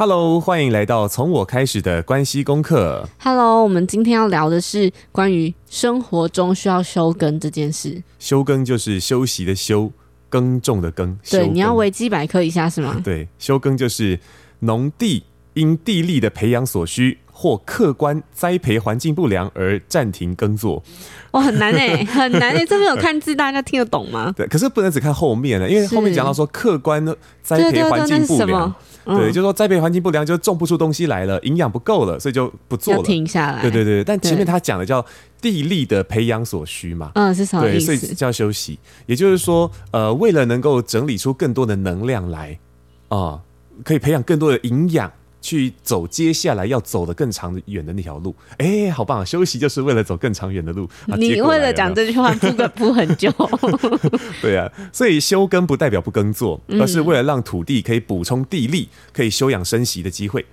Hello，欢迎来到从我开始的关系功课。Hello，我们今天要聊的是关于生活中需要休耕这件事。休耕就是休息的休，耕种的耕。对，你要维基百科一下是吗？对，休耕就是农地因地力的培养所需，或客观栽培环境不良而暂停耕作。哇，很难哎，很难哎，这边有看字，大家听得懂吗？对，可是不能只看后面了，因为后面讲到说客观栽培环境不良。对，嗯、就是说栽培环境不良，就种不出东西来了，营养不够了，所以就不做了，要停下来。对对对，但前面他讲的叫地利的培养所需嘛，嗯，是什么意思？对，所以叫休息。也就是说，呃，为了能够整理出更多的能量来，啊、呃，可以培养更多的营养。去走接下来要走的更长远的那条路，哎、欸，好棒！休息就是为了走更长远的路。你为了讲这句话铺个铺很久。对啊，所以休耕不代表不耕作，而是为了让土地可以补充地力，可以休养生息的机会。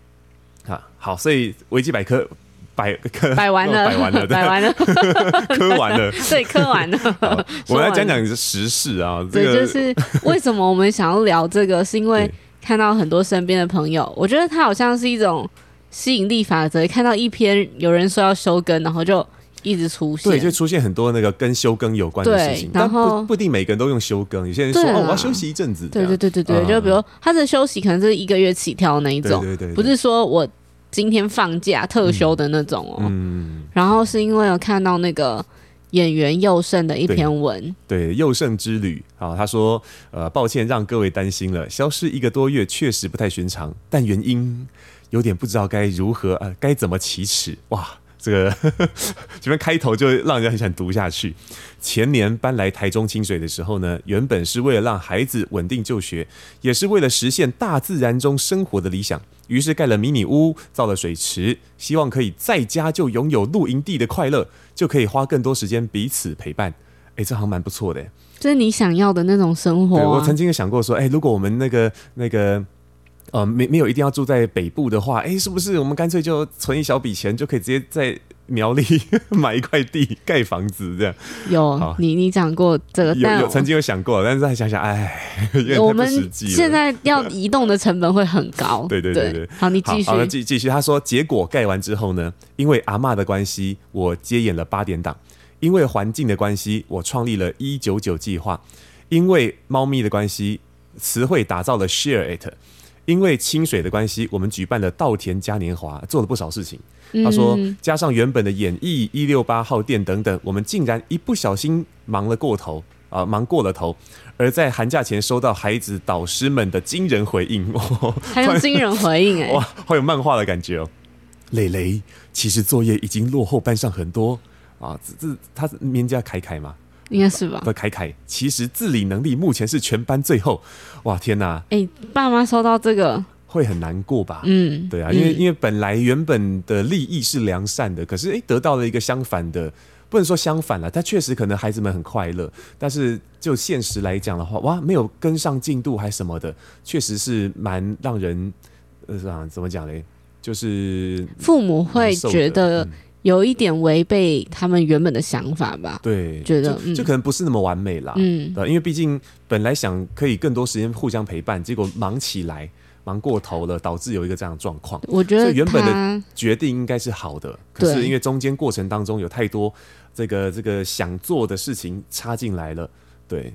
啊，好，所以维基百科摆摆完了，摆完了，摆完了，磕完了，对，磕完了。我们来讲讲时事啊，这个对，就是为什么我们想要聊这个，是因为。看到很多身边的朋友，我觉得他好像是一种吸引力法则。看到一篇有人说要休更，然后就一直出现，对，就出现很多那个跟休更有关的事情。然后不不一定每个人都用休更，有些人说我要休息一阵子。对对对对对，嗯、就比如他的休息可能是一个月起跳那一种，对对对对，不是说我今天放假特休的那种哦。嗯，然后是因为有看到那个。演员佑胜的一篇文，对，佑胜之旅啊，他说，呃，抱歉让各位担心了，消失一个多月确实不太寻常，但原因有点不知道该如何呃该怎么启齿，哇，这个 前面开头就让人很想读下去。前年搬来台中清水的时候呢，原本是为了让孩子稳定就学，也是为了实现大自然中生活的理想。于是盖了迷你屋，造了水池，希望可以在家就拥有露营地的快乐，就可以花更多时间彼此陪伴。哎，这好像蛮不错的，这是你想要的那种生活啊。我曾经有想过说，哎，如果我们那个那个。呃，没没有一定要住在北部的话，哎，是不是我们干脆就存一小笔钱，就可以直接在苗栗买一块地盖房子这样？有，你你讲过这个，有有曾经有想过，但是再想想，哎，我们现在要移动的成本会很高。对对对对，好，你继续。好，继继续。他说，结果盖完之后呢，因为阿嬷的关系，我接演了八点档；因为环境的关系，我创立了一九九计划；因为猫咪的关系，词汇打造了 Share It。因为清水的关系，我们举办了稻田嘉年华，做了不少事情。他说，加上原本的演艺一六八号店等等，我们竟然一不小心忙了过头啊，忙过了头。而在寒假前收到孩子导师们的惊人回应，还有惊人回应哎，哇，好有漫画的感觉哦。磊磊，其实作业已经落后班上很多啊，这这他是名家凯凯吗？应该是吧。不，凯凯其实自理能力目前是全班最后。哇，天哪！哎、欸，爸妈收到这个会很难过吧？嗯，对啊，因为因为本来原本的利益是良善的，可是哎、欸，得到了一个相反的，不能说相反了，他确实可能孩子们很快乐，但是就现实来讲的话，哇，没有跟上进度还什么的，确实是蛮让人呃，怎么讲嘞？就是父母会觉得。有一点违背他们原本的想法吧？对，觉得就，可能不是那么完美啦。嗯，对，因为毕竟本来想可以更多时间互相陪伴，结果忙起来忙过头了，导致有一个这样的状况。我觉得原本的决定应该是好的，可是因为中间过程当中有太多这个这个想做的事情插进来了，对，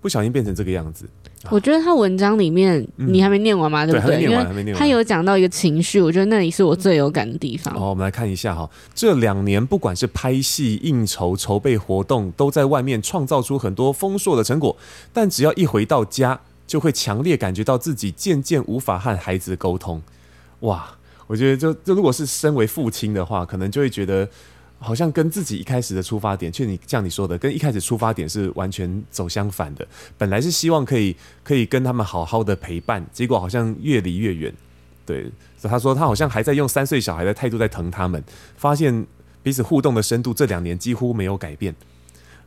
不小心变成这个样子。我觉得他文章里面，嗯、你还没念完吗？对不对？他有讲到一个情绪，我觉得那里是我最有感的地方。好，我们来看一下哈，这两年不管是拍戏、应酬、筹备活动，都在外面创造出很多丰硕的成果，但只要一回到家，就会强烈感觉到自己渐渐无法和孩子沟通。哇，我觉得就就如果是身为父亲的话，可能就会觉得。好像跟自己一开始的出发点，就你像你说的，跟一开始出发点是完全走相反的。本来是希望可以可以跟他们好好的陪伴，结果好像越离越远。对，所以他说他好像还在用三岁小孩的态度在疼他们，发现彼此互动的深度这两年几乎没有改变。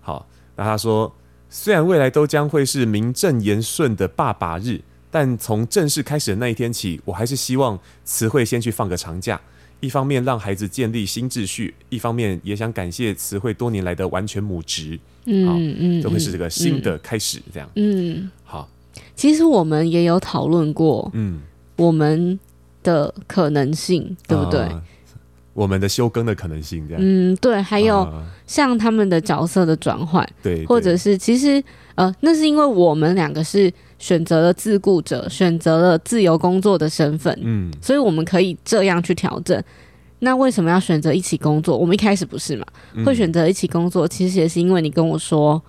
好，那他说虽然未来都将会是名正言顺的爸爸日，但从正式开始的那一天起，我还是希望词汇先去放个长假。一方面让孩子建立新秩序，一方面也想感谢词汇多年来的完全母职，嗯嗯，这会是这个新的开始，这样，嗯，好。其实我们也有讨论过，嗯，我们的可能性，对不对？啊、我们的休更的可能性，这样。嗯，对。还有像他们的角色的转换，对，或者是其实呃，那是因为我们两个是选择了自雇者，选择了自由工作的身份，嗯，所以我们可以这样去调整。那为什么要选择一起工作？我们一开始不是嘛？会选择一起工作，其实也是因为你跟我说。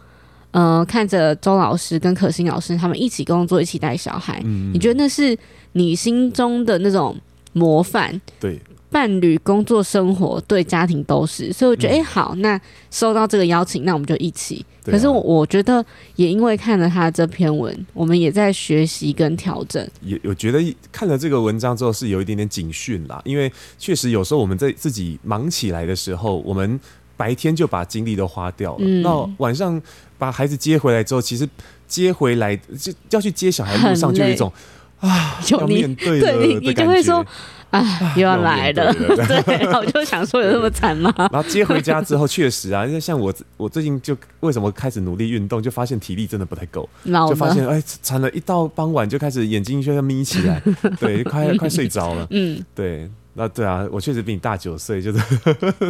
呃，看着周老师跟可心老师他们一起工作，一起带小孩，嗯，你觉得那是你心中的那种模范？对，伴侣、工作、生活对家庭都是，所以我觉得，哎、嗯欸，好，那收到这个邀请，那我们就一起。啊、可是我我觉得，也因为看了他这篇文，我们也在学习跟调整。也我觉得看了这个文章之后，是有一点点警讯啦，因为确实有时候我们在自己忙起来的时候，我们。白天就把精力都花掉了，嗯，那晚上把孩子接回来之后，其实接回来就要去接小孩路上就有一种啊，要面对了对，你就会说啊，又要来了，对，我就想说有那么惨吗？然后接回家之后，确实啊，因为像我我最近就为什么开始努力运动，就发现体力真的不太够，就发现哎，惨了，一到傍晚就开始眼睛就要眯起来，对，快快睡着了，嗯，对。那对啊，我确实比你大九岁，就是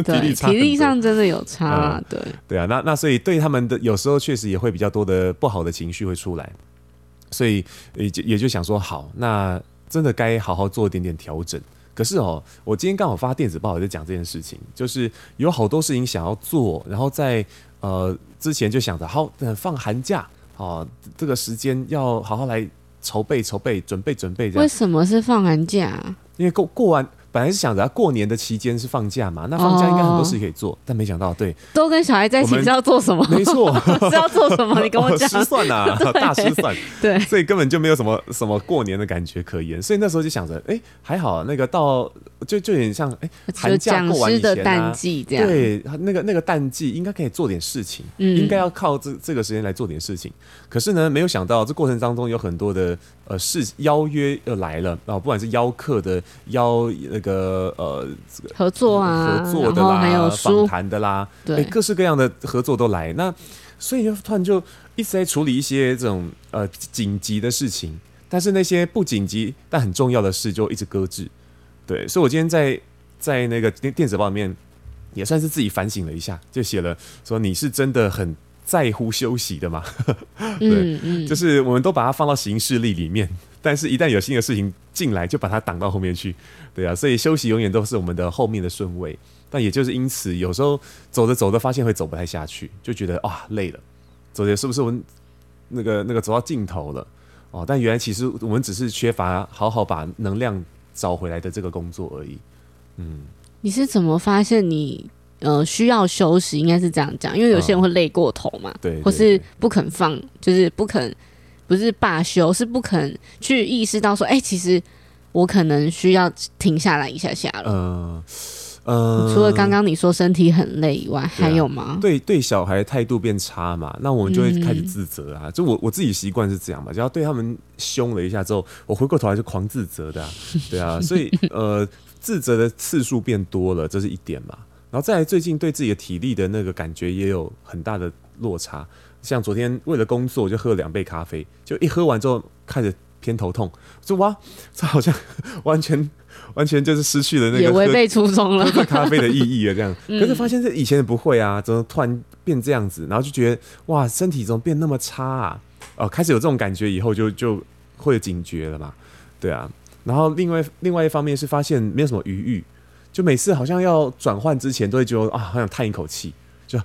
体力差，体力上真的有差，啊，对。对啊。那那所以对他们的有时候确实也会比较多的不好的情绪会出来，所以也就也就想说，好，那真的该好好做一点点调整。可是哦，我今天刚好发电子报也在讲这件事情，就是有好多事情想要做，然后在呃之前就想着，好，等放寒假哦，这个时间要好好来筹备筹备，准备准备这样。为什么是放寒假？因为过过完。本来是想着啊过年的期间是放假嘛，那放假应该很多事可以做，哦，但没想到，对，都跟小孩在一起是要做什么？没错，是要做什么？你跟我讲，失算啊，大失算，对，所以根本就没有什么什么过年的感觉可言。所以那时候就想着，哎，欸，还好，那个到就就有点像，哎，欸，寒假过完以前，啊，的淡季这样，对，那个那个淡季应该可以做点事情，嗯，应该要靠这这个时间来做点事情。可是呢，没有想到这过程当中有很多的呃事邀约又来了啊，不管是邀客的邀那个呃。合作啊，合作的啦，还有访谈的啦，对，各式各样的合作都来。那所以就突然就一直在处理一些这种呃紧急的事情，但是那些不紧急但很重要的事就一直搁置。对，所以我今天在在那个电电子报里面也算是自己反省了一下，就写了说，你是真的很在乎休息的吗？对，嗯嗯，就是我们都把它放到行事历里面。但是，一旦有新的事情进来，就把它挡到后面去，对啊，所以休息永远都是我们的后面的顺位。但也就是因此，有时候走着走着，发现会走不太下去，就觉得啊累了，走着是不是我们那个那个走到尽头了？哦，但原来其实我们只是缺乏好好把能量找回来的这个工作而已。嗯，你是怎么发现你呃需要休息？应该是这样讲，因为有些人会累过头嘛，对，或是不肯放，就是不肯。不是罢休，是不肯去意识到说，哎、欸，其实我可能需要停下来一下下了。嗯、呃呃、除了刚刚你说身体很累以外，啊、还有吗？对对，小孩态度变差嘛，那我们就会开始自责啊。嗯、就我我自己习惯是这样嘛，只要对他们凶了一下之后，我回过头来就狂自责的、啊。对啊，所以呃，自责的次数变多了，这是一点嘛。然后再来，最近对自己的体力的那个感觉也有很大的落差。像昨天为了工作，我就喝了两杯咖啡，就一喝完之后开始偏头痛，就哇，这好像完全 完全就是失去了那个也违背初衷了，喝咖啡的意义了这样。可是发现这以前也不会啊，怎么突然变这样子？然后就觉得哇，身体怎么变那么差啊？哦，开始有这种感觉以后就，就就会警觉了嘛。对啊，然后另外另外一方面是发现没有什么余裕，就每次好像要转换之前都会觉得啊，好想叹一口气，就。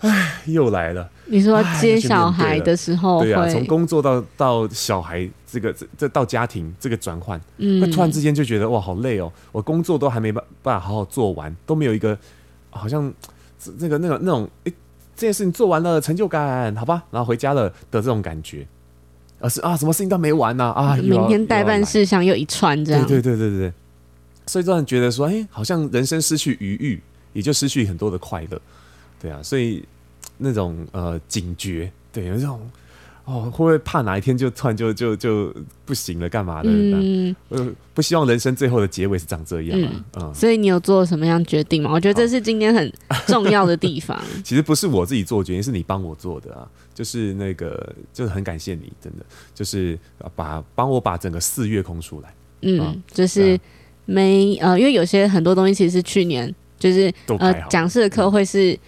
唉，又来了。你说接小孩的时候，对啊，从工作到到小孩这个这这到家庭这个转换，嗯，突然之间就觉得哇，好累哦！我工作都还没办办法好好做完，都没有一个好像那个那个那种哎，这件事情做完了成就感，好吧，然后回家了的这种感觉，而是啊，什么事情都没完呢啊，啊，明天待办事项又一串这样，对对对对对，所以突然觉得说，哎，好像人生失去余裕，也就失去很多的快乐。对啊，所以那种呃警觉，对，有这种哦，会不会怕哪一天就突然就就就不行了，干嘛的？嗯，呃，不希望人生最后的结尾是长这样啊。嗯，嗯，所以你有做什么样决定吗？我觉得这是今天很重要的地方。其实不是我自己做决定，是你帮我做的啊。就是那个，就是很感谢你，真的，就是把帮我把整个四月空出来。嗯，啊、就是没呃，因为有些很多东西其实是去年就是呃讲师的课会是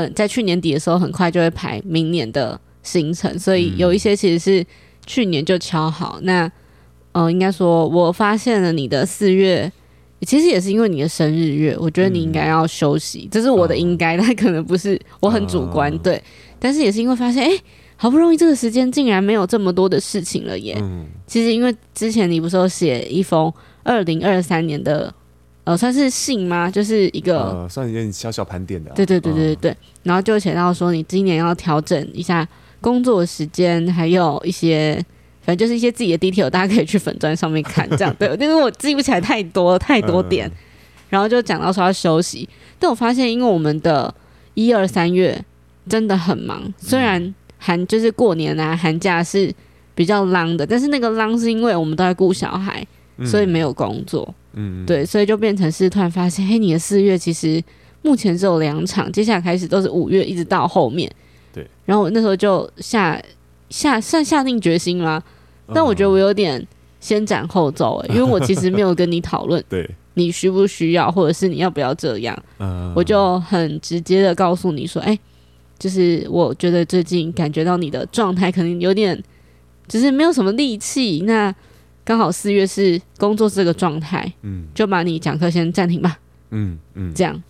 很在去年底的时候很快就会排明年的行程，所以有一些其实是去年就敲好。那呃，应该说我发现了你的四月。其实也是因为你的生日月，我觉得你应该要休息，嗯、这是我的应该，但可能不是我很主观，嗯、对。但是也是因为发现，哎、欸，好不容易这个时间竟然没有这么多的事情了耶。嗯、其实因为之前你不是有写一封二零二三年的，呃，算是信吗？就是一个、呃、算一点小小盘点的、啊。对对对对对对。嗯、然后就写到说，你今年要调整一下工作时间，还有一些。反正就是一些自己的 detail，大家可以去粉砖上面看，这样对。因为我记不起来太多太多点，然后就讲到说要休息。但我发现，因为我们的一二三月真的很忙，虽然寒就是过年啊，寒假是比较浪的，但是那个浪是因为我们都在顾小孩，所以没有工作。嗯，对，所以就变成是突然发现，嘿，你的四月其实目前只有两场，接下来开始都是五月，一直到后面。对。然后我那时候就下下算下定决心啦。但我觉得我有点先斩后奏哎，因为我其实没有跟你讨论，对，你需不需要，或者是你要不要这样，我就很直接的告诉你说，哎，就是我觉得最近感觉到你的状态可能有点，只是没有什么力气，那刚好四月是工作这个状态，嗯，就把你讲课先暂停吧，嗯嗯，这样，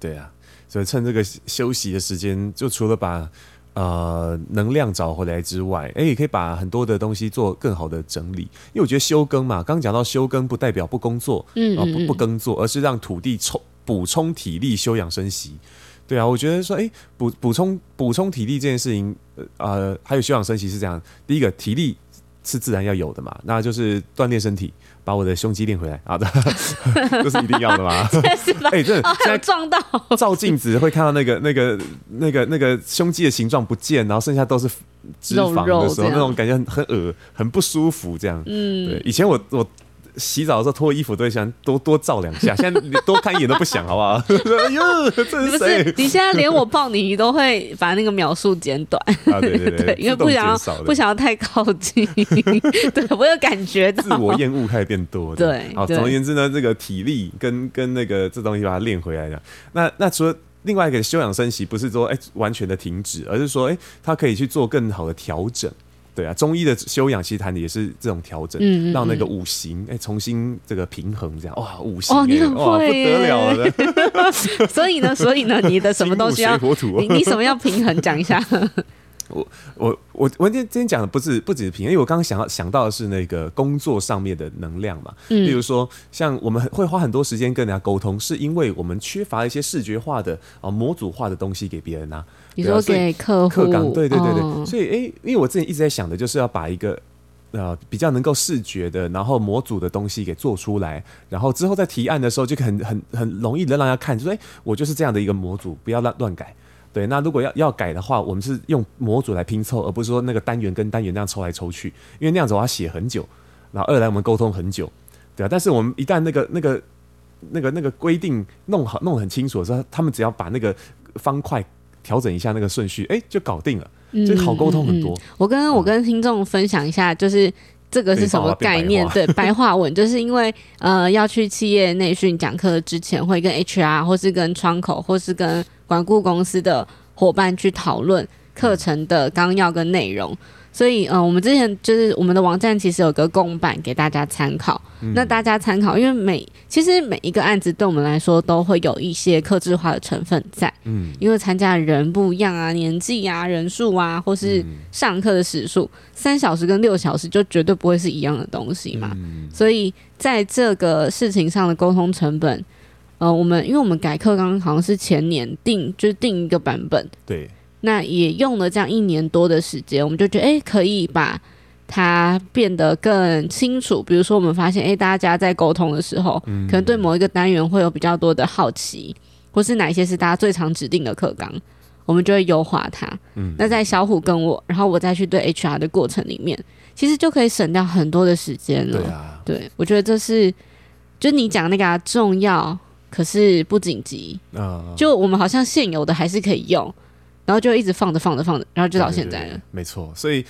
对啊，所以趁这个休息的时间，就除了把。呃，能量找回来之外，哎、欸，也可以把很多的东西做更好的整理。因为我觉得休耕嘛，刚讲到休耕不代表不工作，嗯，嗯，嗯，不不耕作，而是让土地充补充体力、休养生息。对啊，我觉得说，哎、欸，补补充补充体力这件事情，呃，还有休养生息是这样。第一个，体力是自然要有的嘛，那就是锻炼身体。把我的胸肌练回来啊！这 这是一定要的嘛？哎，真的，现在撞到照镜子会看到那个、那个、那个、那个胸肌的形状不见，然后剩下都是脂肪的时候，那种感觉很很恶很不舒服。这样，嗯，对，以前我我。洗澡的时候脱衣服都会想多多照两下，现在你多看一眼都不想，好不好？哎呦，这是谁？你现在连我抱你，你都会把那个秒数减短。啊，对对对，对，因为不想要不想要太靠近。对，我有感觉到自我厌恶开始变多。对，好，总而言之呢，这个体力跟跟那个这东西把它练回来的。那那除了另外一个休养生息，不是说哎、欸、完全的停止，而是说哎、欸、它可以去做更好的调整。对啊，中医的修养其实谈的也是这种调整，嗯嗯嗯，让那个五行哎、欸、重新这个平衡，这样哇，五行、欸、哦，你很会哇，不得了了。所以呢，所以呢，你的什么东西要你你什么要平衡？讲一下。我我我我今天今天讲的不是不只是平，因为我刚刚想要想到的是那个工作上面的能量嘛。嗯，例如说像我们会花很多时间跟人家沟通，是因为我们缺乏一些视觉化的啊模组化的东西给别人啊。你说给客户，对对对对。哦、所以哎、欸，因为我之前一直在想的就是要把一个呃比较能够视觉的，然后模组的东西给做出来，然后之后在提案的时候就很很很容易的让大家看，就说哎、欸，我就是这样的一个模组，不要乱乱改。对，那如果要要改的话，我们是用模组来拼凑，而不是说那个单元跟单元那样抽来抽去，因为那样子我要写很久，然后二来我们沟通很久，对啊。但是我们一旦那个那个那个那个规定弄好弄得很清楚的时候，他们只要把那个方块调整一下那个顺序，哎，就搞定了，就好沟通很多。嗯嗯、我跟我跟听众分享一下，就是这个是什么概念？对，白话文，就是因为呃要去企业内训讲课之前，会跟 HR 或是跟窗口或是跟管顾公司的伙伴去讨论课程的纲要跟内容，所以呃，我们之前就是我们的网站其实有个公版给大家参考。嗯、那大家参考，因为每其实每一个案子对我们来说都会有一些克制化的成分在。嗯，因为参加的人不一样啊，年纪啊，人数啊，或是上课的时数，三小时跟六小时就绝对不会是一样的东西嘛。嗯、所以在这个事情上的沟通成本。呃，我们因为我们改课纲好像是前年定，就是定一个版本，对，那也用了这样一年多的时间，我们就觉得，哎，可以把它变得更清楚。比如说，我们发现，哎，大家在沟通的时候，嗯、可能对某一个单元会有比较多的好奇，或是哪一些是大家最常指定的课纲，我们就会优化它。嗯，那在小虎跟我，然后我再去对 HR 的过程里面，其实就可以省掉很多的时间了。对啊，对，我觉得这是，就你讲那个、啊、重要。可是不紧急。啊，就我们好像现有的还是可以用，然后就一直放着放着放着，然后就到现在了。对对对对，没错，所以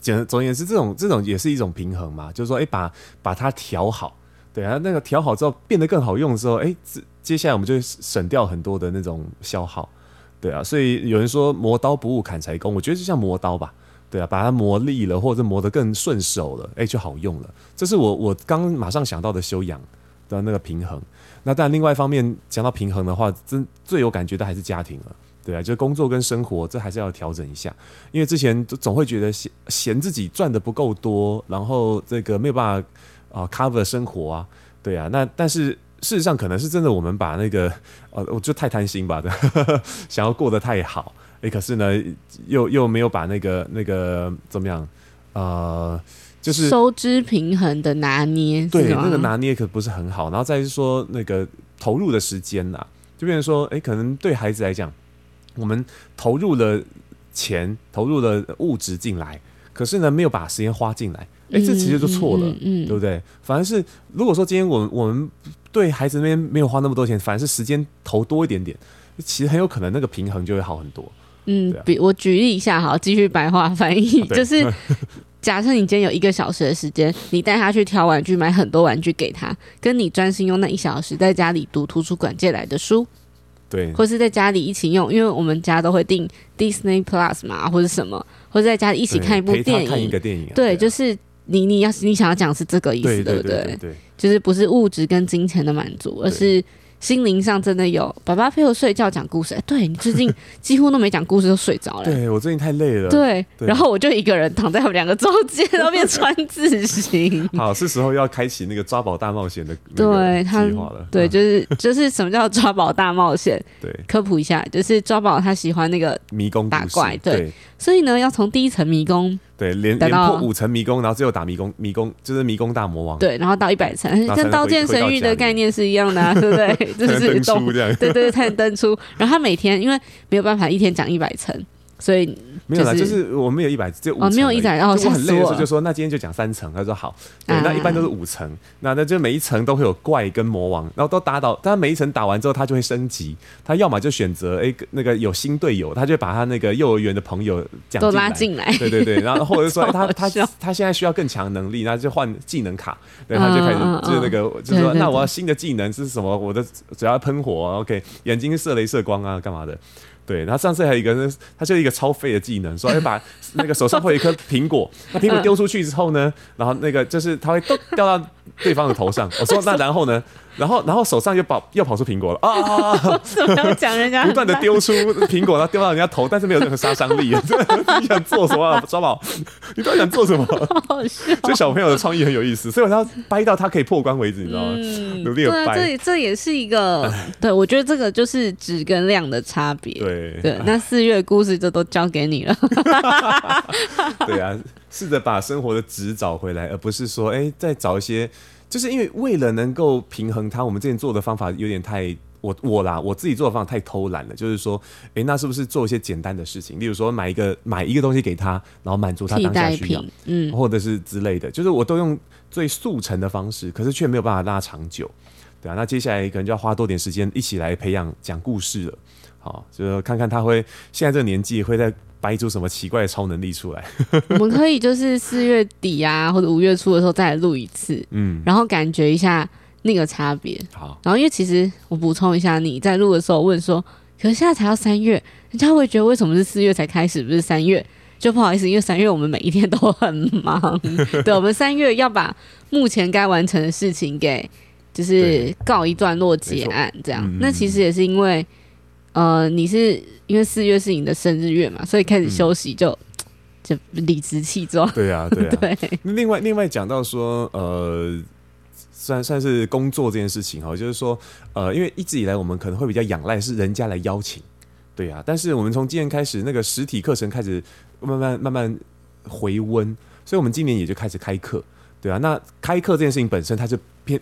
简总而言之，这种这种也是一种平衡嘛，就是说，哎、欸，把把它调好，对啊，那个调好之后变得更好用的时候，哎、欸，接下来我们就省掉很多的那种消耗，对啊，所以有人说磨刀不误砍柴工，我觉得就像磨刀吧，对啊，把它磨利了或者磨得更顺手了，哎、欸，就好用了。这是我我刚马上想到的修养的那个平衡。那但另外一方面讲到平衡的话，真最有感觉的还是家庭了。对啊，就是工作跟生活，这还是要调整一下。因为之前总会觉得嫌嫌自己赚的不够多，然后这个没有办法啊 cover 生活啊。对啊，那但是事实上可能是真的，我们把那个呃，我就太贪心吧的，想要过得太好。哎，可是呢，又又没有把那个那个怎么样？呃，就是收支平衡的拿捏，对，那个拿捏可不是很好。然后再是说那个投入的时间呐，就变成说，哎，可能对孩子来讲。我们投入了钱，投入了物质进来，可是呢，没有把时间花进来，哎、欸，这其实就错了，嗯，对不对？反而是如果说今天我们我们对孩子那边没有花那么多钱，反而是时间投多一点点，其实很有可能那个平衡就会好很多。嗯，比我举例一下哈，继续白话翻译，啊、就是假设你今天有一个小时的时间，你带他去挑玩具，买很多玩具给他，跟你专心用那一小时在家里读图书馆借来的书。对，或是在家里一起用，因为我们家都会订 Disney Plus 嘛，或者什么，或者在家里一起看一部电影，看一个电影、啊。对，就是你你要你想要讲是这个意思，对不对？对，对，对，就是不是物质跟金钱的满足，而是。心灵上真的有爸爸陪我睡觉讲故事，哎、欸，对你最近 几乎都没讲故事，都睡着了。对我最近太累了。对，对然后我就一个人躺在他们两个中间，然后变川字形。好，是时候要开启那个抓宝大冒险的对计划了。对，就是就是什么叫抓宝大冒险？对，科普一下，就是抓宝他喜欢那个迷宫打怪，对，对所以呢，要从第一层迷宫。对，连连破五层迷宫，然后最后打迷宫，迷宫就是迷宫大魔王。对，然后到一百层，跟刀剑神域的概念是一样的，啊，对不对？就是登这样。对对，才能登出。然后他每天因为没有办法一天讲一百层。所以、就是、没有啦，就是我们有一百，就五层。哦，没有一百，然后我很累的时候就说，那今天就讲三层。他说好，对，那一般都是五层。那那就每一层都会有怪跟魔王，然后都打倒。但每一层打完之后，他就会升级。他要么就选择哎，那个有新队友，他就把他那个幼儿园的朋友讲都拉进来。对对对，然后或者说 他他他现在需要更强能力，那就换技能卡。对，他就开始就是那个就是说，那我要新的技能是什么？我的只要喷火，OK，眼睛射镭射光啊，干嘛的？对，他上次还有一个，他就一个超废的技能，说会把那个手上会有一颗苹果，那苹果丢出去之后呢，然后那个就是他会掉到对方的头上。我说那然后呢？然后，然后手上又跑又跑出苹果了啊！怎讲人家？不断的丢出苹果，然后丢到人家头，但是没有任何杀伤力。你想做什么啊？抓宝，你到底想做什么？好笑。这小朋友的创意很有意思，所以我要掰到他可以破关为止，你知道吗？嗯，努力的掰。这这也是一个，对我觉得这个就是质跟量的差别。对对，那四月故事就都交给你了。对啊，试着把生活的质找回来，而不是说哎，再找一些。就是因为为了能够平衡它，我们之前做的方法有点太我我啦，我自己做的方法太偷懒了。就是说，哎、那是不是做一些简单的事情？例如说，买一个买一个东西给他，然后满足他当下需要，嗯，或者是之类的。就是我都用最速成的方式，可是却没有办法拉长久，对啊。那接下来可能就要花多点时间一起来培养讲故事了。好，就是看看他会现在这个年纪会在。掰出什么奇怪的超能力出来？我们可以就是四月底啊，或者五月初的时候再来录一次，嗯，然后感觉一下那个差别。好，然后因为其实我补充一下，你在录的时候问说，可是现在才要三月，人家会觉得为什么是四月才开始，不是三月？就不好意思，因为三月我们每一天都很忙。对，我们三月要把目前该完成的事情给就是告一段落结案，这样。那其实也是因为。呃，你是因为四月是你的生日月嘛，所以开始休息就、嗯、就理直气壮。对啊，对啊。对。另外，另外讲到说，呃，算算是工作这件事情哈，就是说，呃，因为一直以来我们可能会比较仰赖是人家来邀请，对啊。但是我们从今年开始，那个实体课程开始慢慢慢慢回温，所以我们今年也就开始开课，对啊。那开课这件事情本身，它就偏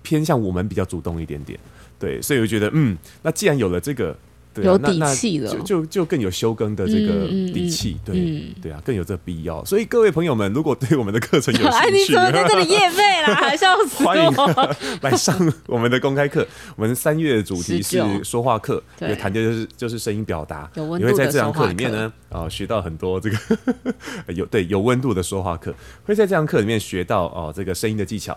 偏向我们比较主动一点点，对。所以我觉得，嗯，那既然有了这个。对、啊，有底气了，就就就更有休耕的这个底气，对、嗯、对啊，更有这个必要。所以各位朋友们，如果对我们的课程有兴趣，哎，你怎么在这里夜费啦？还 笑死我！欢迎来上我们的公开课。我们三月的主题是说话课，也谈的就是就是声音表达。你会在这堂课里面呢，啊、呃，学到很多这个 有对有温度的说话课，会在这堂课里面学到哦、呃，这个声音的技巧。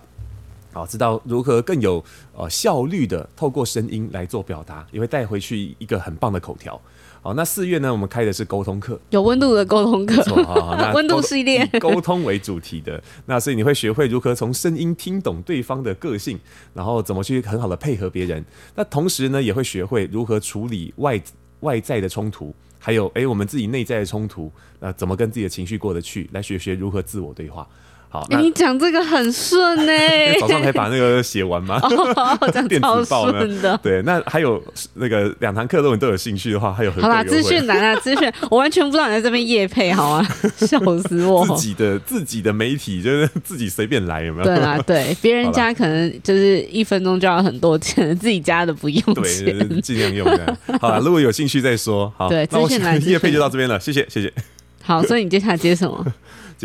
好，知道如何更有呃效率的透过声音来做表达，也会带回去一个很棒的口条。好，那四月呢，我们开的是沟通课，有温度的沟通课，温度系列，以沟通为主题的。那所以你会学会如何从声音听懂对方的个性，然后怎么去很好的配合别人。那同时呢，也会学会如何处理外外在的冲突，还有诶、欸，我们自己内在的冲突，那怎么跟自己的情绪过得去，来学学如何自我对话。好，欸、你讲这个很顺 呢、欸。早上才把那个写完吗？哦，电子报的。对，那还有那个两堂课，如果你都有兴趣的话，还有很好啦，资讯栏啊，资讯，我完全不知道你在这边夜配，好啊，笑死我。自己的自己的媒体就是自己随便来，有没有？对啦，对，别人家可能就是一分钟就要很多钱，自己家的不用钱，对，尽、就是、量用的。好啦，如果有兴趣再说。好，对，资讯栏夜配就到这边了，谢谢，谢谢。好，所以你接下来接什么？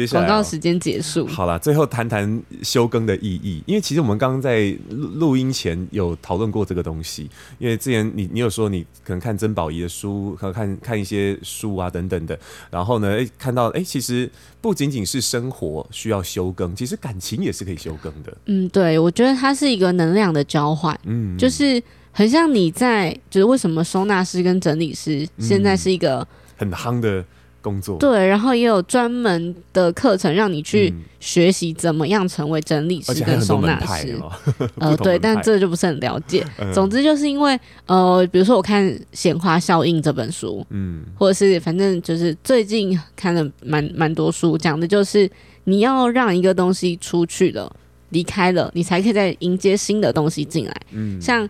广告时间结束，好了，最后谈谈休更的意义。因为其实我们刚刚在录录音前有讨论过这个东西。因为之前你你有说你可能看曾宝仪的书和看看一些书啊等等的，然后呢，诶，看到诶，其实不仅仅是生活需要休更，其实感情也是可以休更的。嗯，对，我觉得它是一个能量的交换。嗯，就是很像你在，就是为什么收纳师跟整理师现在是一个、嗯、很夯的。工作对，然后也有专门的课程让你去学习怎么样成为整理师跟收纳师。呃，对，但这就不是很了解。嗯、总之就是因为呃，比如说我看《显化效应》这本书，嗯，或者是反正就是最近看了蛮蛮多书，讲的就是你要让一个东西出去了、离开了，你才可以再迎接新的东西进来。嗯，像。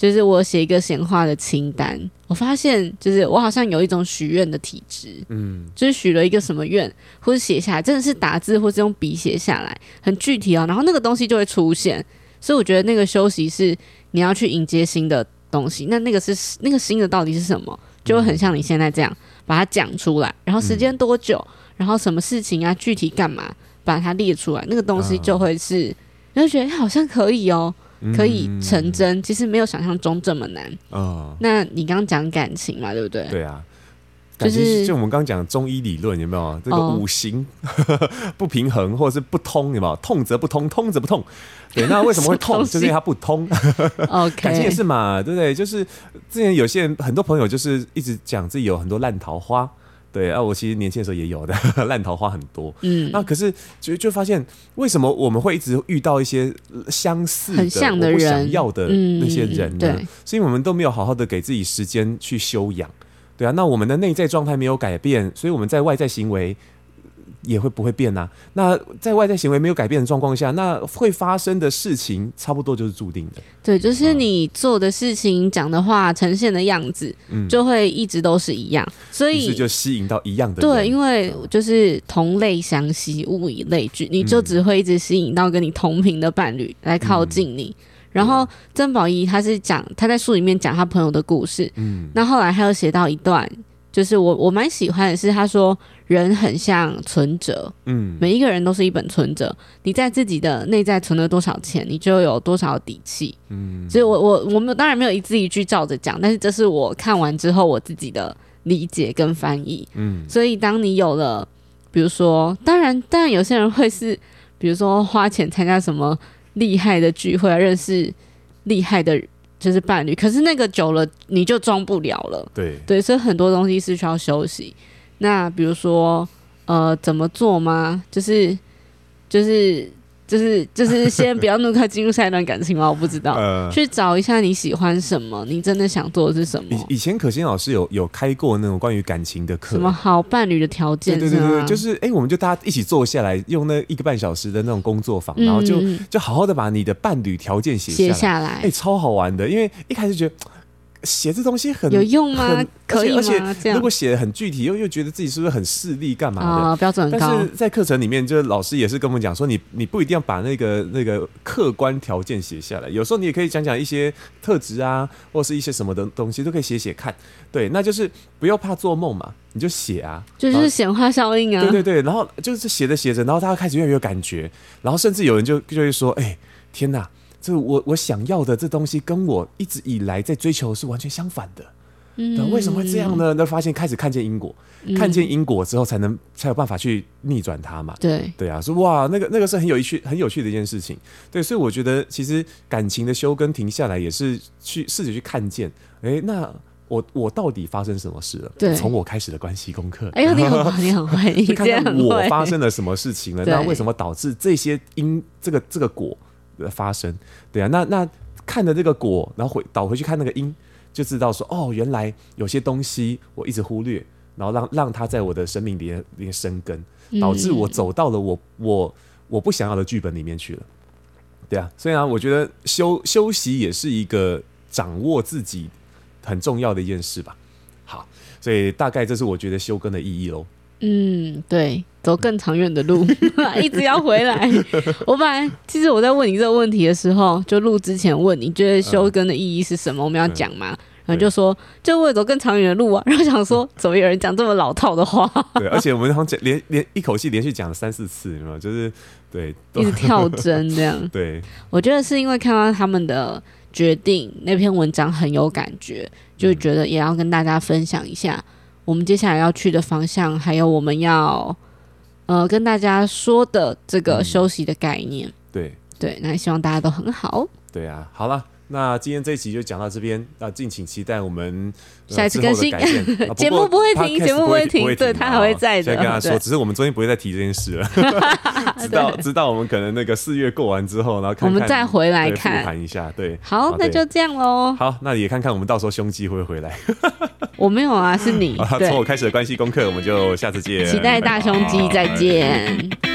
就是我写一个显化的清单，我发现就是我好像有一种许愿的体质，嗯，就是许了一个什么愿，或者写下来，真的是打字或是用笔写下来，很具体哦，然后那个东西就会出现。所以我觉得那个休息是你要去迎接新的东西，那那个是那个新的到底是什么？就会很像你现在这样把它讲出来，然后时间多久，然后什么事情啊，具体干嘛，把它列出来，那个东西就会是，你就觉得好像可以哦。可以成真，嗯，其实没有想象中这么难啊，哦。那你刚刚讲感情嘛，对不对？对啊，就是就我们刚刚讲中医理论有没有？这个五行，哦，不平衡或者是不通有没有？痛则不通，通则不痛。对，那为什么会痛？就是因为它不通。OK，感情也是嘛，对不对？就是之前有些人很多朋友就是一直讲自己有很多烂桃花。对啊，我其实年轻的时候也有的 烂桃花很多，嗯，那可是就就发现为什么我们会一直遇到一些相似的、很像的人、我不想要的那些人呢？嗯、是因为我们都没有好好的给自己时间去修养，对啊，那我们的内在状态没有改变，所以我们在外在行为。也会不会变呐、啊？那在外在行为没有改变的状况下，那会发生的事情差不多就是注定的。对，就是你做的事情、讲的话、呈现的样子，就会一直都是一样。嗯、所以就吸引到一样的。对，因为就是同类相吸，物以类聚，你就只会一直吸引到跟你同频的伴侣来靠近你。嗯、然后曾宝仪他是讲他在书里面讲他朋友的故事，嗯，那后来他又写到一段。就是我我蛮喜欢的是，他说人很像存折，嗯，每一个人都是一本存折。你在自己的内在存了多少钱，你就有多少底气，嗯。所以我我我们当然没有一字一句照着讲，但是这是我看完之后我自己的理解跟翻译，嗯。所以当你有了，比如说，当然当然有些人会是，比如说花钱参加什么厉害的聚会，认识厉害的人。就是伴侣，可是那个久了你就装不了了。对对，所以很多东西是需要休息。那比如说，呃，怎么做吗？就是就是。就是就是先不要那么快进入下一段感情吗？我不知道、呃，去找一下你喜欢什么，你真的想做的是什么。以以前可心老师有有开过那种关于感情的课，什么好伴侣的条件？对对对对，就是哎、欸，我们就大家一起坐下来，用那一个半小时的那种工作坊，然后就就好好的把你的伴侣条件写下来，写下来，哎、欸，超好玩的。因为一开始觉得写这东西很有用吗？可以吗？而且如果写的很具体，又又觉得自己是不是很势利，干嘛的？哦、标准很高。但是在课程里面，就是老师也是跟我们讲说，你你不一定要把那个那个客观条件写下来，有时候你也可以讲讲一些特质啊，或是一些什么的东西，都可以写写看。对，那就是不要怕做梦嘛，你就写啊，就是显化效应啊。对对对，然后就是写着写着，然后大家开始越来越有感觉，然后甚至有人就就会说，哎、欸，天哪！这我我想要的这东西跟我一直以来在追求是完全相反的，嗯，为什么会这样呢？那发现开始看见因果，嗯、看见因果之后，才能才有办法去逆转它嘛。对对啊，说哇，那个那个是很有趣很有趣的一件事情。对，所以我觉得其实感情的休耕停下来，也是去试着去看见，哎，那我我到底发生什么事了？对，从我开始的关系功课。哎呦，你很你很 会，你看看我发生了什么事情了？那为什么导致这些因这个这个果？的发生，对啊，那那看着这个果，然后回倒回去看那个因，就知道说，哦，原来有些东西我一直忽略，然后让让它在我的生命里面里面生根，导致我走到了我我我不想要的剧本里面去了，对啊，所以啊，我觉得休休息也是一个掌握自己很重要的一件事吧。好，所以大概这是我觉得休根的意义喽。嗯，对，走更长远的路，一直要回来。我本来其实我在问你这个问题的时候，就录之前问你觉得休耕的意义是什么？我们要讲嘛，然后就说就为了走更长远的路啊。然后想说，怎么有人讲这么老套的话？对，而且我们好像讲连连一口气连续讲了三四次，有没有？就是对，一直跳针这样。对，我觉得是因为看到他们的决定那篇文章很有感觉，就觉得也要跟大家分享一下。我们接下来要去的方向，还有我们要呃跟大家说的这个休息的概念，嗯、对对，那希望大家都很好。对啊，好了。那今天这一集就讲到这边，那敬请期待我们下一次更新。节目不会停，节目不会停，对，他还会在的。先跟他 说，只是我们昨天不会再提这件事了。直到直到我们可能那个四月过完之后，然后我们再回来看谈一下。对，好，那就这样喽。好，那也看看我们到时候胸肌会不会回来。我没有啊，是你。从我开始的关系功课，我们就下次见。期待大胸肌，再见。